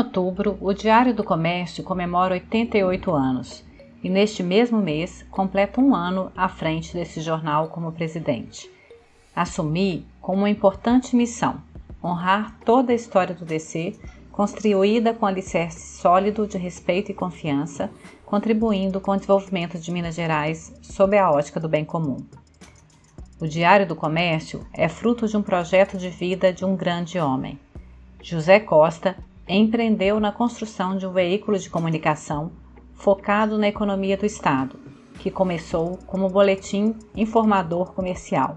outubro, o Diário do Comércio comemora 88 anos e, neste mesmo mês, completa um ano à frente desse jornal como presidente. Assumi como uma importante missão honrar toda a história do DC, construída com alicerce sólido de respeito e confiança, contribuindo com o desenvolvimento de Minas Gerais sob a ótica do bem comum. O Diário do Comércio é fruto de um projeto de vida de um grande homem. José Costa empreendeu na construção de um veículo de comunicação focado na economia do Estado, que começou como boletim informador comercial.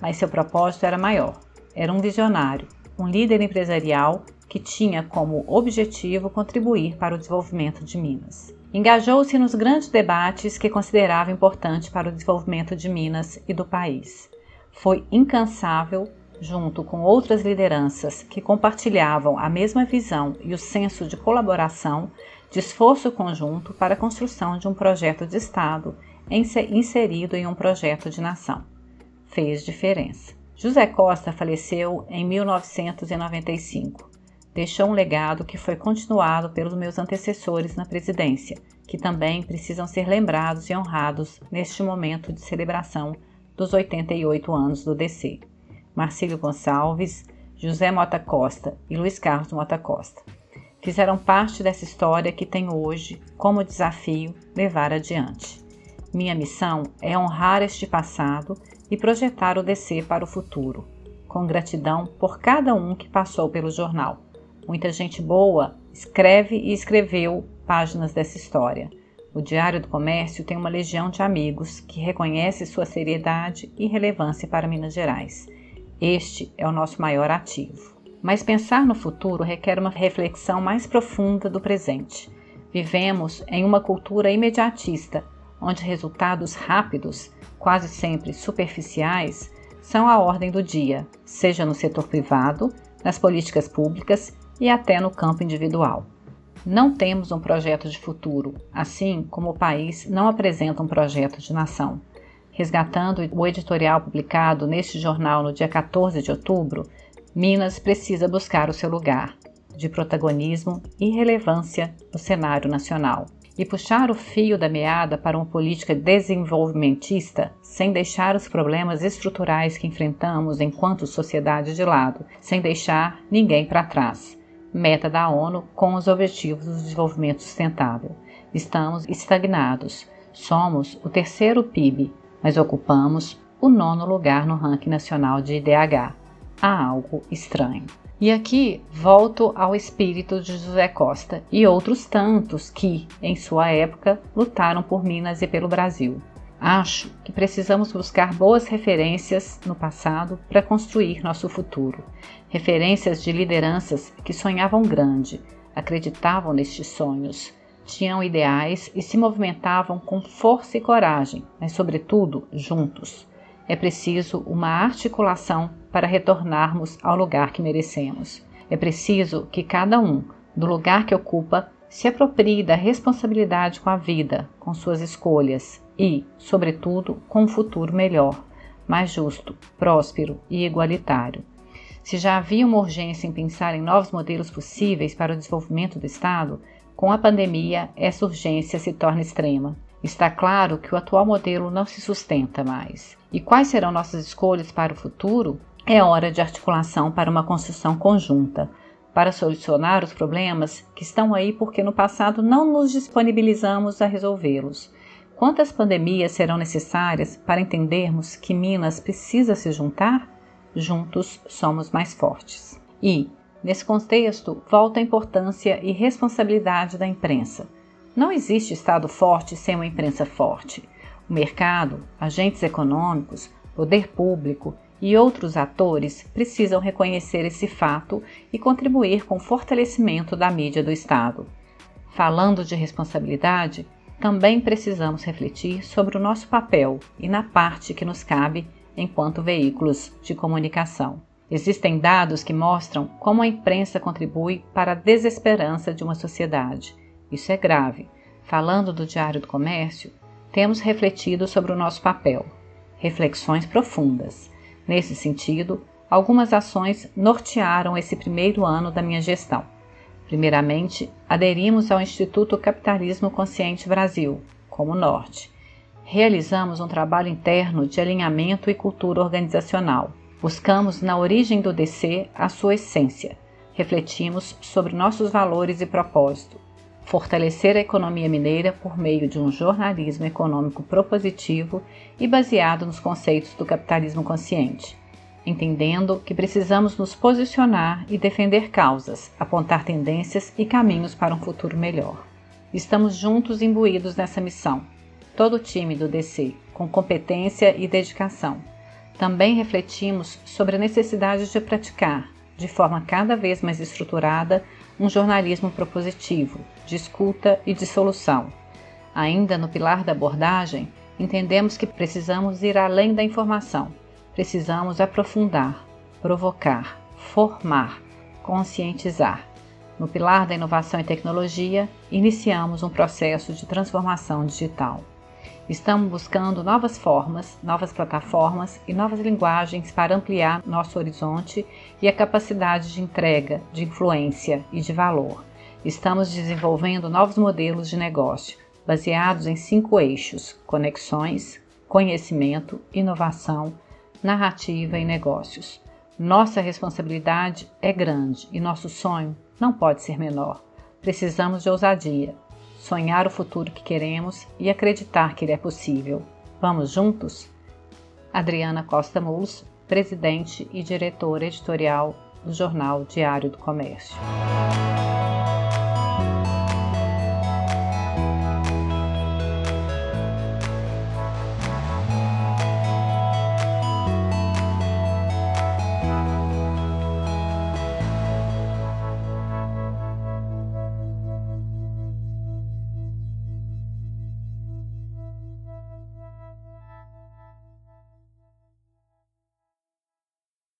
Mas seu propósito era maior. Era um visionário, um líder empresarial que tinha como objetivo contribuir para o desenvolvimento de Minas. Engajou-se nos grandes debates que considerava importante para o desenvolvimento de Minas e do país. Foi incansável, junto com outras lideranças que compartilhavam a mesma visão e o senso de colaboração, de esforço conjunto para a construção de um projeto de Estado inserido em um projeto de nação. Fez diferença. José Costa faleceu em 1995 deixou um legado que foi continuado pelos meus antecessores na presidência, que também precisam ser lembrados e honrados neste momento de celebração dos 88 anos do DC. Marcílio Gonçalves, José Mota Costa e Luiz Carlos Mota Costa fizeram parte dessa história que tenho hoje como desafio levar adiante. Minha missão é honrar este passado e projetar o DC para o futuro, com gratidão por cada um que passou pelo jornal Muita gente boa escreve e escreveu páginas dessa história. O Diário do Comércio tem uma legião de amigos que reconhece sua seriedade e relevância para Minas Gerais. Este é o nosso maior ativo. Mas pensar no futuro requer uma reflexão mais profunda do presente. Vivemos em uma cultura imediatista, onde resultados rápidos, quase sempre superficiais, são a ordem do dia, seja no setor privado, nas políticas públicas e até no campo individual. Não temos um projeto de futuro, assim como o país não apresenta um projeto de nação. Resgatando o editorial publicado neste jornal no dia 14 de outubro, Minas precisa buscar o seu lugar de protagonismo e relevância no cenário nacional e puxar o fio da meada para uma política desenvolvimentista sem deixar os problemas estruturais que enfrentamos enquanto sociedade de lado, sem deixar ninguém para trás meta da ONU com os Objetivos do Desenvolvimento Sustentável. Estamos estagnados. Somos o terceiro PIB, mas ocupamos o nono lugar no ranking nacional de IDH. Há algo estranho. E aqui volto ao espírito de José Costa e outros tantos que, em sua época, lutaram por Minas e pelo Brasil. Acho que precisamos buscar boas referências no passado para construir nosso futuro. Referências de lideranças que sonhavam grande, acreditavam nestes sonhos, tinham ideais e se movimentavam com força e coragem, mas, sobretudo, juntos. É preciso uma articulação para retornarmos ao lugar que merecemos. É preciso que cada um, do lugar que ocupa, se aproprie da responsabilidade com a vida, com suas escolhas e, sobretudo, com um futuro melhor, mais justo, próspero e igualitário. Se já havia uma urgência em pensar em novos modelos possíveis para o desenvolvimento do Estado, com a pandemia essa urgência se torna extrema. Está claro que o atual modelo não se sustenta mais. E quais serão nossas escolhas para o futuro? É hora de articulação para uma construção conjunta, para solucionar os problemas que estão aí porque no passado não nos disponibilizamos a resolvê-los. Quantas pandemias serão necessárias para entendermos que Minas precisa se juntar? Juntos somos mais fortes. E, nesse contexto, volta a importância e responsabilidade da imprensa. Não existe Estado forte sem uma imprensa forte. O mercado, agentes econômicos, poder público e outros atores precisam reconhecer esse fato e contribuir com o fortalecimento da mídia do Estado. Falando de responsabilidade, também precisamos refletir sobre o nosso papel e na parte que nos cabe enquanto veículos de comunicação. Existem dados que mostram como a imprensa contribui para a desesperança de uma sociedade. Isso é grave. Falando do Diário do Comércio, temos refletido sobre o nosso papel. Reflexões profundas. Nesse sentido, algumas ações nortearam esse primeiro ano da minha gestão. Primeiramente, aderimos ao Instituto Capitalismo Consciente Brasil, como norte. Realizamos um trabalho interno de alinhamento e cultura organizacional. Buscamos na origem do DC a sua essência. Refletimos sobre nossos valores e propósito. Fortalecer a economia mineira por meio de um jornalismo econômico propositivo e baseado nos conceitos do capitalismo consciente entendendo que precisamos nos posicionar e defender causas, apontar tendências e caminhos para um futuro melhor. Estamos juntos imbuídos nessa missão, todo o time do DC, com competência e dedicação. Também refletimos sobre a necessidade de praticar, de forma cada vez mais estruturada, um jornalismo propositivo, de escuta e de solução. Ainda no pilar da abordagem, entendemos que precisamos ir além da informação precisamos aprofundar, provocar, formar, conscientizar. No pilar da inovação e tecnologia, iniciamos um processo de transformação digital. Estamos buscando novas formas, novas plataformas e novas linguagens para ampliar nosso horizonte e a capacidade de entrega, de influência e de valor. Estamos desenvolvendo novos modelos de negócio, baseados em cinco eixos: conexões, conhecimento, inovação, narrativa e negócios. Nossa responsabilidade é grande e nosso sonho não pode ser menor. Precisamos de ousadia, sonhar o futuro que queremos e acreditar que ele é possível. Vamos juntos? Adriana Costa Mulos, presidente e diretora editorial do jornal Diário do Comércio.